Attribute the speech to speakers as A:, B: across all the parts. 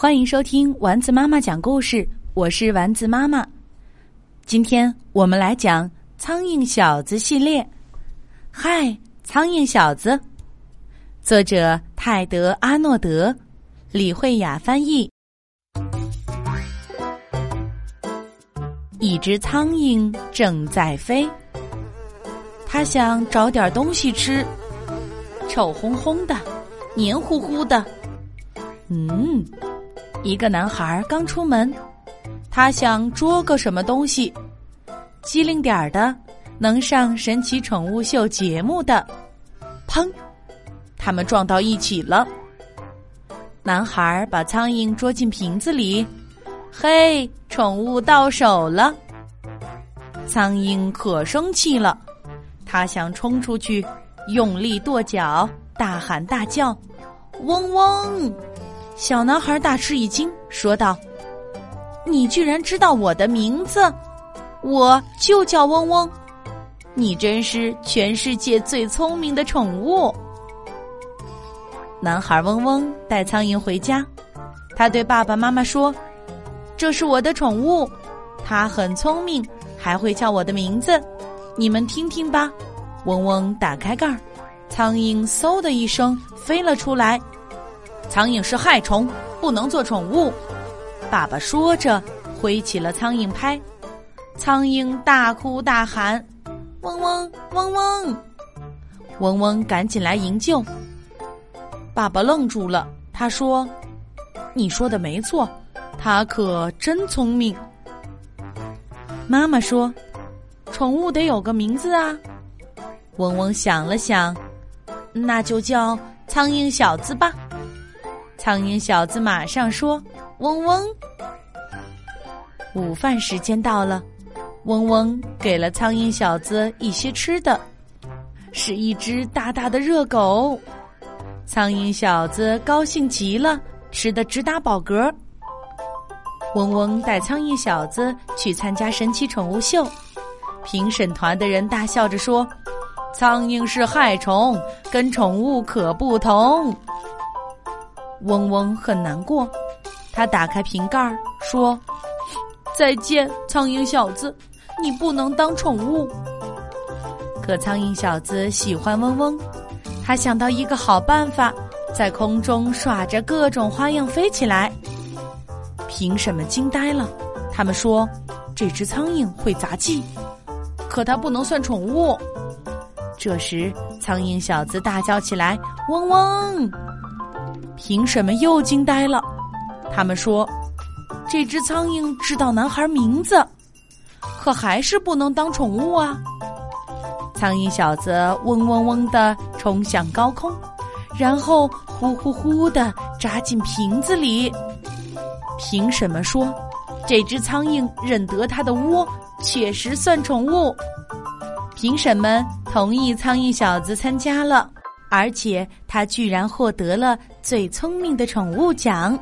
A: 欢迎收听丸子妈妈讲故事，我是丸子妈妈。今天我们来讲《苍蝇小子》系列。嗨，苍蝇小子，作者泰德·阿诺德，李慧雅翻译。一只苍蝇正在飞，它想找点东西吃，臭烘烘的，黏糊糊的，嗯。一个男孩刚出门，他想捉个什么东西，机灵点儿的，能上神奇宠物秀节目的。砰！他们撞到一起了。男孩把苍蝇捉进瓶子里，嘿，宠物到手了。苍蝇可生气了，他想冲出去，用力跺脚，大喊大叫，嗡嗡。小男孩大吃一惊，说道：“你居然知道我的名字？我就叫嗡嗡。你真是全世界最聪明的宠物。”男孩嗡嗡带苍蝇回家，他对爸爸妈妈说：“这是我的宠物，它很聪明，还会叫我的名字。你们听听吧。”嗡嗡打开盖儿，苍蝇嗖的一声飞了出来。苍蝇是害虫，不能做宠物。爸爸说着，挥起了苍蝇拍。苍蝇大哭大喊：“嗡嗡嗡嗡！”嗡嗡赶紧来营救。爸爸愣住了，他说：“你说的没错，他可真聪明。”妈妈说：“宠物得有个名字啊。”嗡嗡想了想，那就叫苍蝇小子吧。苍蝇小子马上说：“嗡嗡。”午饭时间到了，嗡嗡给了苍蝇小子一些吃的，是一只大大的热狗。苍蝇小子高兴极了，吃的直打饱嗝。嗡嗡带苍蝇小子去参加神奇宠物秀，评审团的人大笑着说：“苍蝇是害虫，跟宠物可不同。”嗡嗡很难过，他打开瓶盖说：“再见，苍蝇小子，你不能当宠物。”可苍蝇小子喜欢嗡嗡，他想到一个好办法，在空中耍着各种花样飞起来。评审们惊呆了，他们说：“这只苍蝇会杂技，可它不能算宠物。”这时，苍蝇小子大叫起来：“嗡嗡！”评审们又惊呆了，他们说：“这只苍蝇知道男孩名字，可还是不能当宠物啊！”苍蝇小子嗡嗡嗡的冲向高空，然后呼呼呼的扎进瓶子里。凭什么说：“这只苍蝇认得它的窝，确实算宠物。”凭什么同意苍蝇小子参加了。而且他居然获得了最聪明的宠物奖，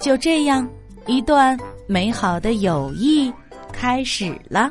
A: 就这样，一段美好的友谊开始了。